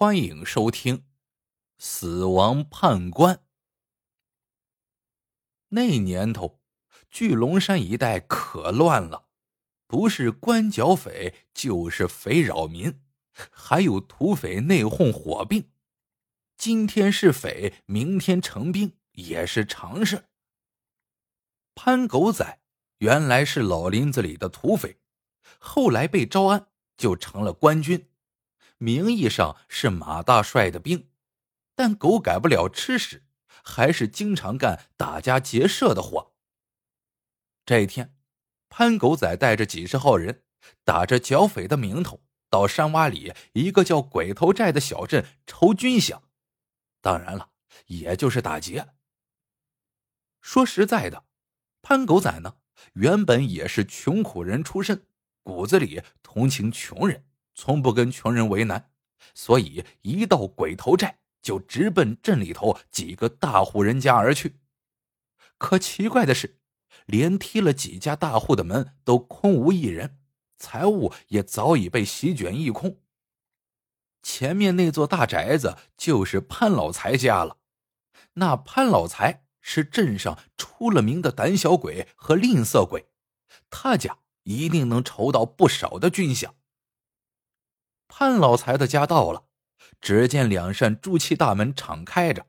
欢迎收听《死亡判官》。那年头，巨龙山一带可乱了，不是官剿匪，就是匪扰民，还有土匪内讧火并。今天是匪，明天成兵，也是常事。潘狗仔原来是老林子里的土匪，后来被招安，就成了官军。名义上是马大帅的兵，但狗改不了吃屎，还是经常干打家劫舍的活。这一天，潘狗仔带着几十号人，打着剿匪的名头，到山洼里一个叫鬼头寨的小镇筹军饷，当然了，也就是打劫。说实在的，潘狗仔呢，原本也是穷苦人出身，骨子里同情穷人。从不跟穷人为难，所以一到鬼头寨就直奔镇里头几个大户人家而去。可奇怪的是，连踢了几家大户的门都空无一人，财物也早已被席卷一空。前面那座大宅子就是潘老财家了。那潘老财是镇上出了名的胆小鬼和吝啬鬼，他家一定能筹到不少的军饷。潘老财的家到了，只见两扇朱漆大门敞开着。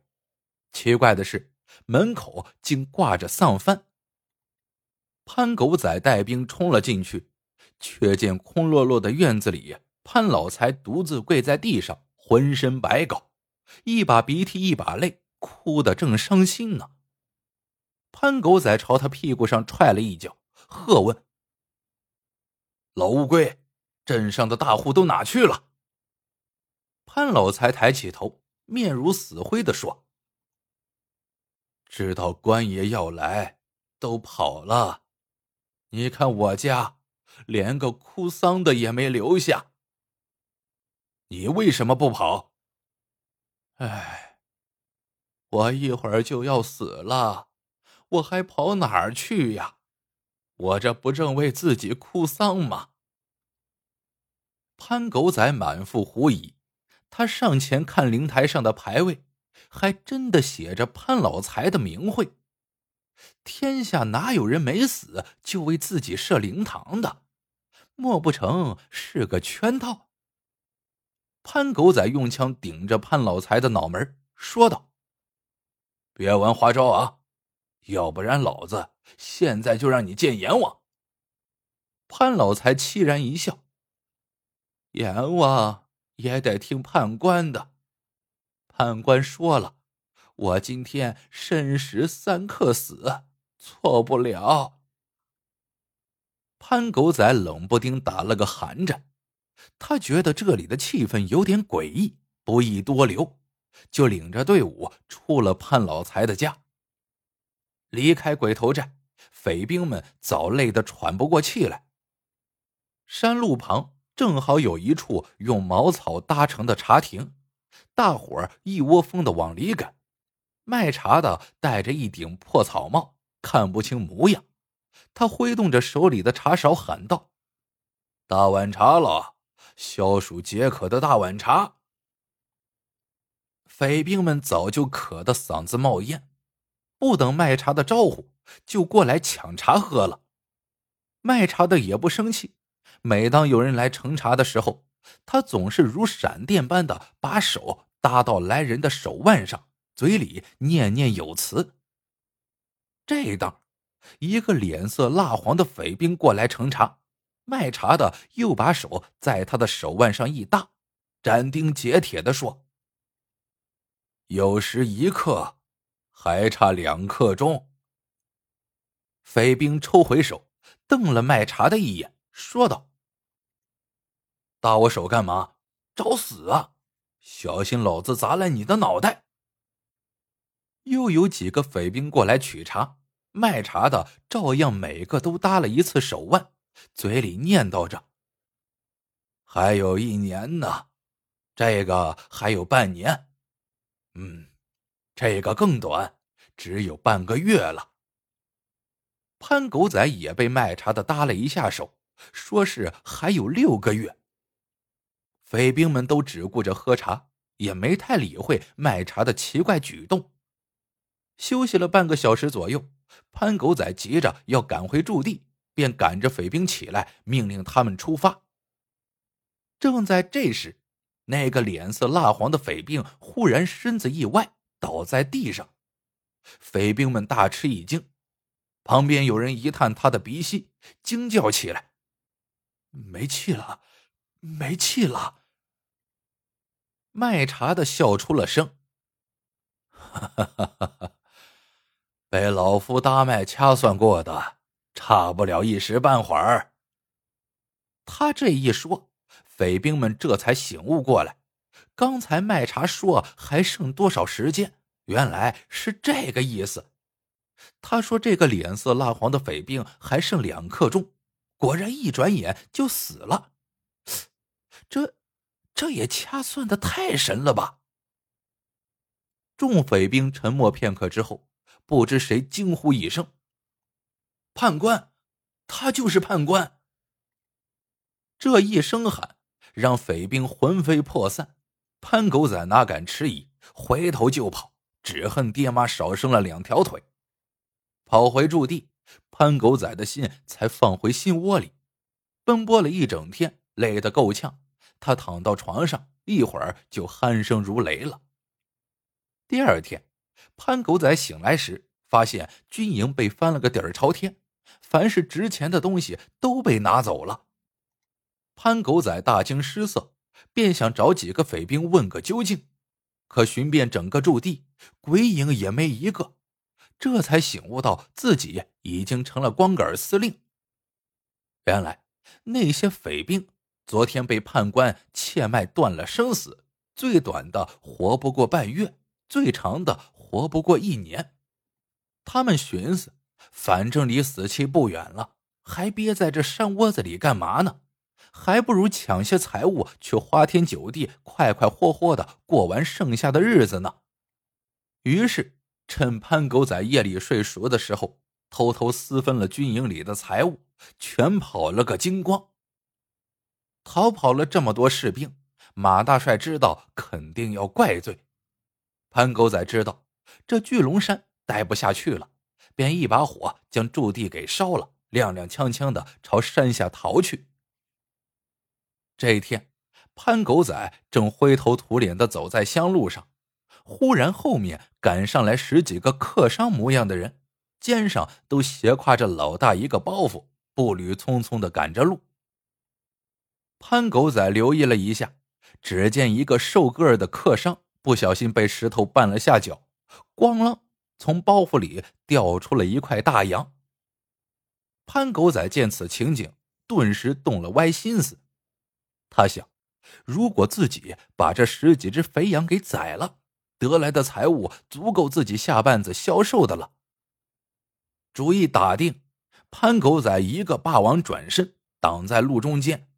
奇怪的是，门口竟挂着丧幡。潘狗仔带兵冲了进去，却见空落落的院子里，潘老财独自跪在地上，浑身白搞，一把鼻涕一把泪，哭得正伤心呢。潘狗仔朝他屁股上踹了一脚，喝问：“老乌龟！”镇上的大户都哪去了？潘老财抬起头，面如死灰的说：“知道官爷要来，都跑了。你看我家，连个哭丧的也没留下。你为什么不跑？哎，我一会儿就要死了，我还跑哪儿去呀？我这不正为自己哭丧吗？”潘狗仔满腹狐疑，他上前看灵台上的牌位，还真的写着潘老财的名讳。天下哪有人没死就为自己设灵堂的？莫不成是个圈套？潘狗仔用枪顶着潘老财的脑门，说道：“别玩花招啊，要不然老子现在就让你见阎王。”潘老财凄然一笑。阎王也得听判官的。判官说了，我今天申时三刻死，错不了。潘狗仔冷不丁打了个寒战，他觉得这里的气氛有点诡异，不宜多留，就领着队伍出了潘老财的家。离开鬼头寨，匪兵们早累得喘不过气来。山路旁。正好有一处用茅草搭成的茶亭，大伙儿一窝蜂的往里赶。卖茶的戴着一顶破草帽，看不清模样。他挥动着手里的茶勺，喊道：“大碗茶了，消暑解渴的大碗茶。”匪兵们早就渴得嗓子冒烟，不等卖茶的招呼，就过来抢茶喝了。卖茶的也不生气。每当有人来盛茶的时候，他总是如闪电般的把手搭到来人的手腕上，嘴里念念有词。这一当，一个脸色蜡黄的匪兵过来盛茶，卖茶的又把手在他的手腕上一搭，斩钉截铁的说：“有时一刻，还差两刻钟。”匪兵抽回手，瞪了卖茶的一眼，说道。搭我手干嘛？找死啊！小心老子砸烂你的脑袋！又有几个匪兵过来取茶，卖茶的照样每个都搭了一次手腕，嘴里念叨着：“还有一年呢，这个还有半年，嗯，这个更短，只有半个月了。”潘狗仔也被卖茶的搭了一下手，说是还有六个月。匪兵们都只顾着喝茶，也没太理会卖茶的奇怪举动。休息了半个小时左右，潘狗仔急着要赶回驻地，便赶着匪兵起来，命令他们出发。正在这时，那个脸色蜡黄的匪兵忽然身子一歪，倒在地上。匪兵们大吃一惊，旁边有人一探他的鼻息，惊叫起来：“没气了，没气了！”卖茶的笑出了声：“哈哈哈哈哈！被老夫搭脉掐算过的，差不了一时半会儿。”他这一说，匪兵们这才醒悟过来，刚才卖茶说还剩多少时间？原来是这个意思。他说：“这个脸色蜡黄的匪兵还剩两刻钟，果然一转眼就死了。这，这也掐算的太神了吧！”众匪兵沉默片刻之后，不知谁惊呼一声：“判官，他就是判官！”这一声喊让匪兵魂飞魄散，潘狗仔哪敢迟疑，回头就跑。只恨爹妈少生了两条腿，跑回驻地，潘狗仔的心才放回心窝里。奔波了一整天，累得够呛，他躺到床上，一会儿就鼾声如雷了。第二天，潘狗仔醒来时，发现军营被翻了个底儿朝天，凡是值钱的东西都被拿走了。潘狗仔大惊失色，便想找几个匪兵问个究竟。可寻遍整个驻地，鬼影也没一个，这才醒悟到自己已经成了光杆司令。原来那些匪兵昨天被判官切脉断了生死，最短的活不过半月，最长的活不过一年。他们寻思，反正离死期不远了，还憋在这山窝子里干嘛呢？还不如抢些财物去花天酒地，快快活活的过完剩下的日子呢。于是，趁潘狗仔夜里睡熟的时候，偷偷私分了军营里的财物，全跑了个精光。逃跑了这么多士兵，马大帅知道肯定要怪罪。潘狗仔知道这巨龙山待不下去了，便一把火将驻地给烧了，踉踉跄跄的朝山下逃去。这一天，潘狗仔正灰头土脸的走在乡路上，忽然后面赶上来十几个客商模样的人，肩上都斜挎着老大一个包袱，步履匆匆的赶着路。潘狗仔留意了一下，只见一个瘦个儿的客商不小心被石头绊了下脚，咣啷，从包袱里掉出了一块大洋。潘狗仔见此情景，顿时动了歪心思。他想，如果自己把这十几只肥羊给宰了，得来的财物足够自己下半子消瘦的了。主意打定，潘狗仔一个霸王转身挡在路中间，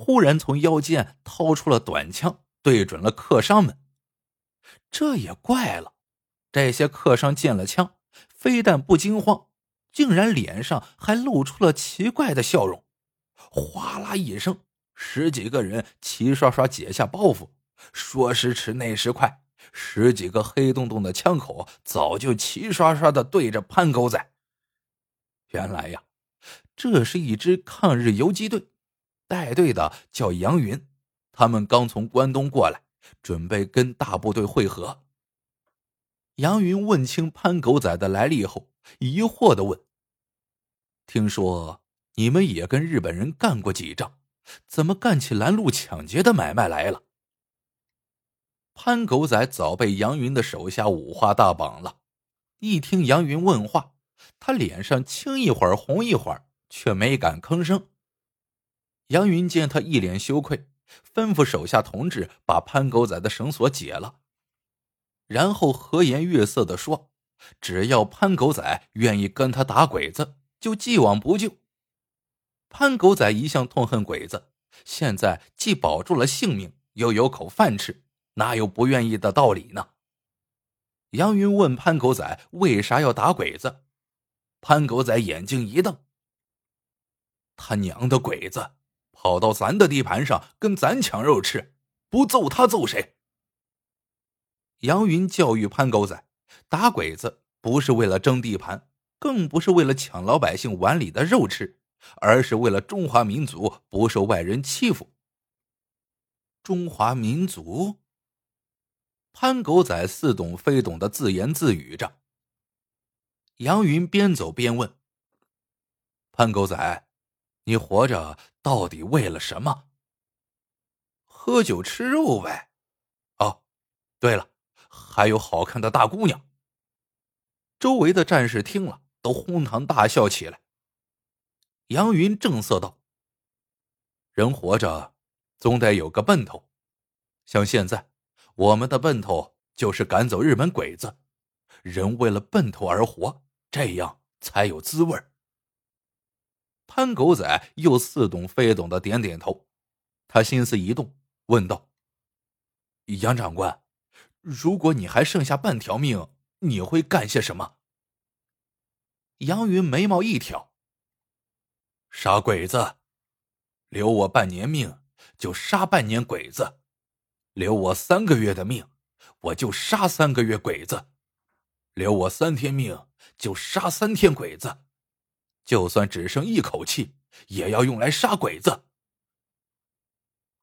忽然从腰间掏出了短枪，对准了客商们。这也怪了，这些客商见了枪，非但不惊慌，竟然脸上还露出了奇怪的笑容。哗啦一声。十几个人齐刷刷解下包袱，说时迟，那时快，十几个黑洞洞的枪口早就齐刷刷的对着潘狗仔。原来呀，这是一支抗日游击队，带队的叫杨云，他们刚从关东过来，准备跟大部队会合。杨云问清潘狗仔的来历后，疑惑的问：“听说你们也跟日本人干过几仗？”怎么干起拦路抢劫的买卖来了？潘狗仔早被杨云的手下五花大绑了。一听杨云问话，他脸上青一会儿红一会儿，却没敢吭声。杨云见他一脸羞愧，吩咐手下同志把潘狗仔的绳索解了，然后和颜悦色的说：“只要潘狗仔愿意跟他打鬼子，就既往不咎。”潘狗仔一向痛恨鬼子，现在既保住了性命，又有口饭吃，哪有不愿意的道理呢？杨云问潘狗仔为啥要打鬼子，潘狗仔眼睛一瞪：“他娘的鬼子，跑到咱的地盘上跟咱抢肉吃，不揍他揍谁？”杨云教育潘狗仔，打鬼子不是为了争地盘，更不是为了抢老百姓碗里的肉吃，而是为了中华民族不受外人欺负。中华民族，潘狗仔似懂非懂的自言自语着。杨云边走边问：“潘狗仔，你活着到底为了什么？”“喝酒吃肉呗。”“哦，对了。”还有好看的大姑娘。周围的战士听了，都哄堂大笑起来。杨云正色道：“人活着，总得有个奔头。像现在，我们的奔头就是赶走日本鬼子。人为了奔头而活，这样才有滋味。”潘狗仔又似懂非懂的点点头，他心思一动，问道：“杨长官。”如果你还剩下半条命，你会干些什么？杨云眉毛一挑：“杀鬼子，留我半年命就杀半年鬼子；留我三个月的命，我就杀三个月鬼子；留我三天命就杀三天鬼子。就算只剩一口气，也要用来杀鬼子。”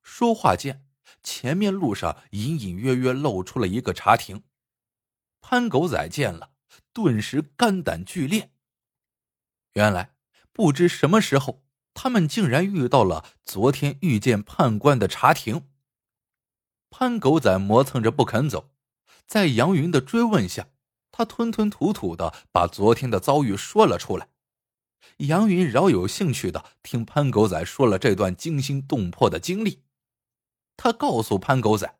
说话间。前面路上隐隐约约露出了一个茶亭，潘狗仔见了，顿时肝胆俱裂。原来不知什么时候，他们竟然遇到了昨天遇见判官的茶亭。潘狗仔磨蹭着不肯走，在杨云的追问下，他吞吞吐吐的把昨天的遭遇说了出来。杨云饶有兴趣的听潘狗仔说了这段惊心动魄的经历。他告诉潘狗仔，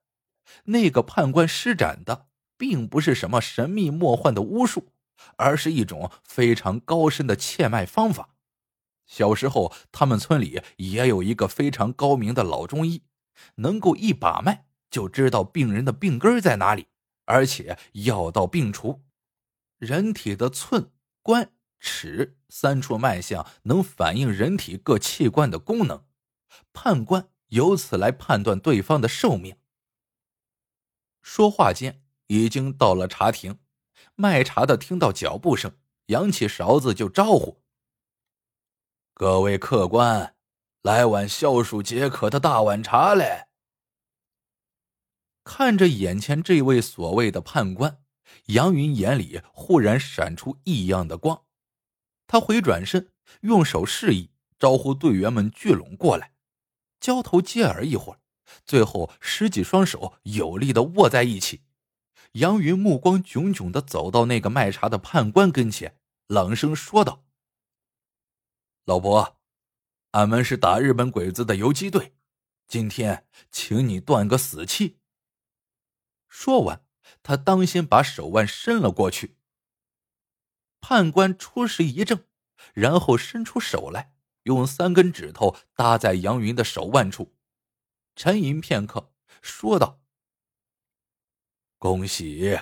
那个判官施展的并不是什么神秘莫幻的巫术，而是一种非常高深的切脉方法。小时候，他们村里也有一个非常高明的老中医，能够一把脉就知道病人的病根在哪里，而且药到病除。人体的寸、关、尺三处脉象能反映人体各器官的功能，判官。由此来判断对方的寿命。说话间，已经到了茶亭，卖茶的听到脚步声，扬起勺子就招呼：“各位客官，来碗消暑解渴的大碗茶嘞！”看着眼前这位所谓的判官，杨云眼里忽然闪出异样的光，他回转身，用手示意，招呼队员们聚拢过来。交头接耳一会儿，最后十几双手有力的握在一起。杨云目光炯炯的走到那个卖茶的判官跟前，冷声说道：“老伯，俺们是打日本鬼子的游击队，今天请你断个死气。”说完，他当先把手腕伸了过去。判官初时一怔，然后伸出手来。用三根指头搭在杨云的手腕处，沉吟片刻，说道：“恭喜，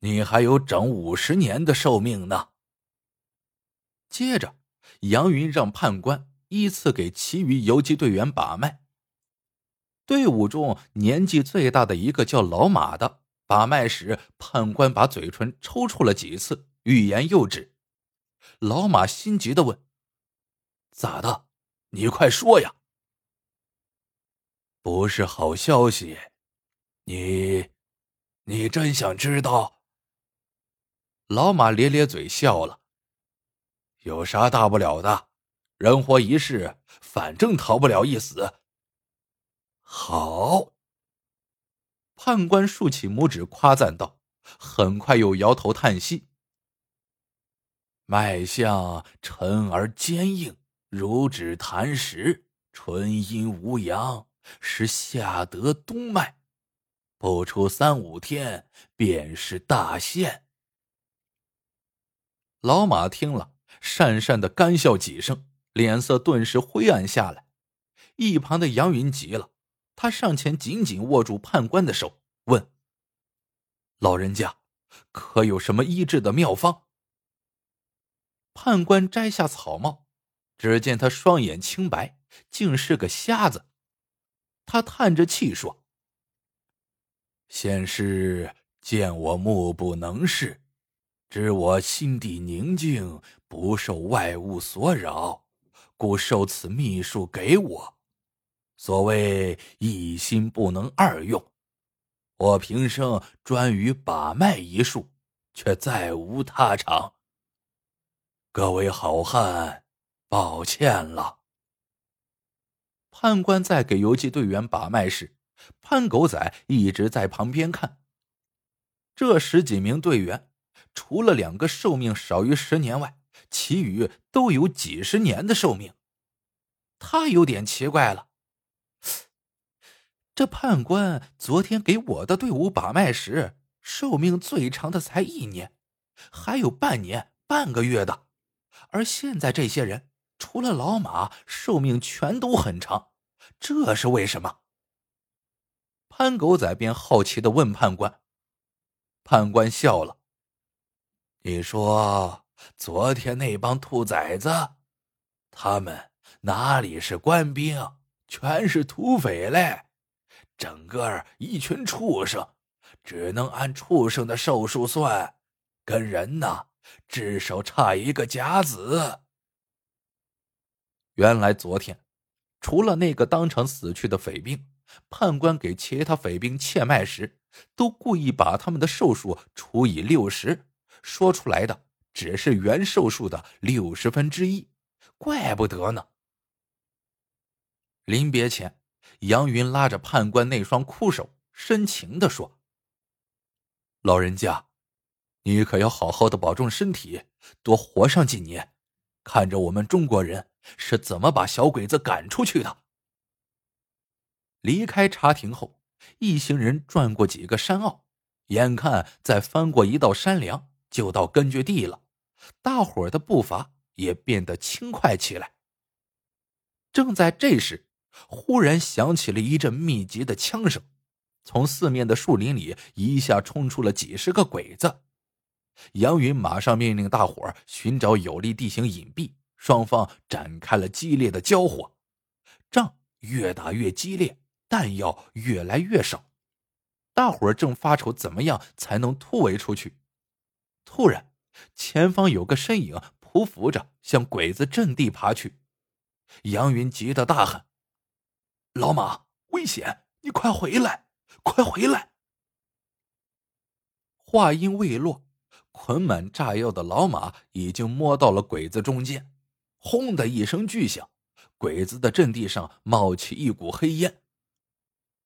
你还有整五十年的寿命呢。”接着，杨云让判官依次给其余游击队员把脉。队伍中年纪最大的一个叫老马的，把脉时，判官把嘴唇抽搐了几次，欲言又止。老马心急的问。咋的？你快说呀！不是好消息，你，你真想知道？老马咧咧嘴笑了。有啥大不了的？人活一世，反正逃不了一死。好。判官竖起拇指夸赞道，很快又摇头叹息。脉象沉而坚硬。如指弹石，纯阴无阳，是下得督脉，不出三五天便是大限。老马听了，讪讪的干笑几声，脸色顿时灰暗下来。一旁的杨云急了，他上前紧紧握住判官的手，问：“老人家，可有什么医治的妙方？”判官摘下草帽。只见他双眼清白，竟是个瞎子。他叹着气说：“先是见我目不能视，知我心地宁静，不受外物所扰，故授此秘术给我。所谓一心不能二用，我平生专于把脉一术，却再无他长。各位好汉，抱歉了。判官在给游击队员把脉时，潘狗仔一直在旁边看。这十几名队员，除了两个寿命少于十年外，其余都有几十年的寿命。他有点奇怪了。这判官昨天给我的队伍把脉时，寿命最长的才一年，还有半年、半个月的，而现在这些人除了老马，寿命全都很长，这是为什么？潘狗仔便好奇的问判官。判官笑了：“你说昨天那帮兔崽子，他们哪里是官兵，全是土匪嘞！”整个一群畜生，只能按畜生的寿数算，跟人呢，至少差一个甲子。原来昨天，除了那个当场死去的匪兵，判官给其他匪兵切脉时，都故意把他们的寿数除以六十，说出来的只是原寿数的六十分之一，怪不得呢。临别前。杨云拉着判官那双枯手，深情的说：“老人家，你可要好好的保重身体，多活上几年，看着我们中国人是怎么把小鬼子赶出去的。”离开茶亭后，一行人转过几个山坳，眼看再翻过一道山梁，就到根据地了。大伙儿的步伐也变得轻快起来。正在这时，忽然响起了一阵密集的枪声，从四面的树林里一下冲出了几十个鬼子。杨云马上命令大伙寻找有利地形隐蔽，双方展开了激烈的交火，仗越打越激烈，弹药越来越少。大伙正发愁怎么样才能突围出去，突然，前方有个身影匍匐着向鬼子阵地爬去。杨云急得大喊。老马，危险！你快回来，快回来！话音未落，捆满炸药的老马已经摸到了鬼子中间。轰的一声巨响，鬼子的阵地上冒起一股黑烟。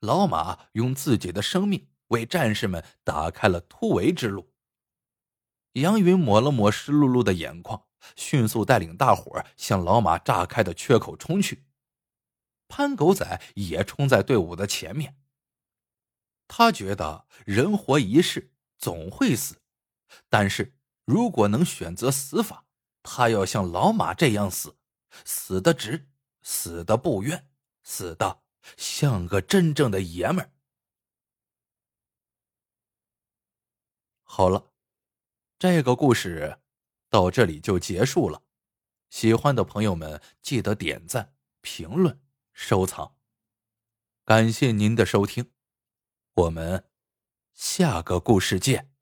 老马用自己的生命为战士们打开了突围之路。杨云抹了抹湿漉漉的眼眶，迅速带领大伙向老马炸开的缺口冲去。潘狗仔也冲在队伍的前面。他觉得人活一世，总会死，但是如果能选择死法，他要像老马这样死，死的值，死的不冤，死的像个真正的爷们儿。好了，这个故事到这里就结束了。喜欢的朋友们记得点赞、评论。收藏，感谢您的收听，我们下个故事见。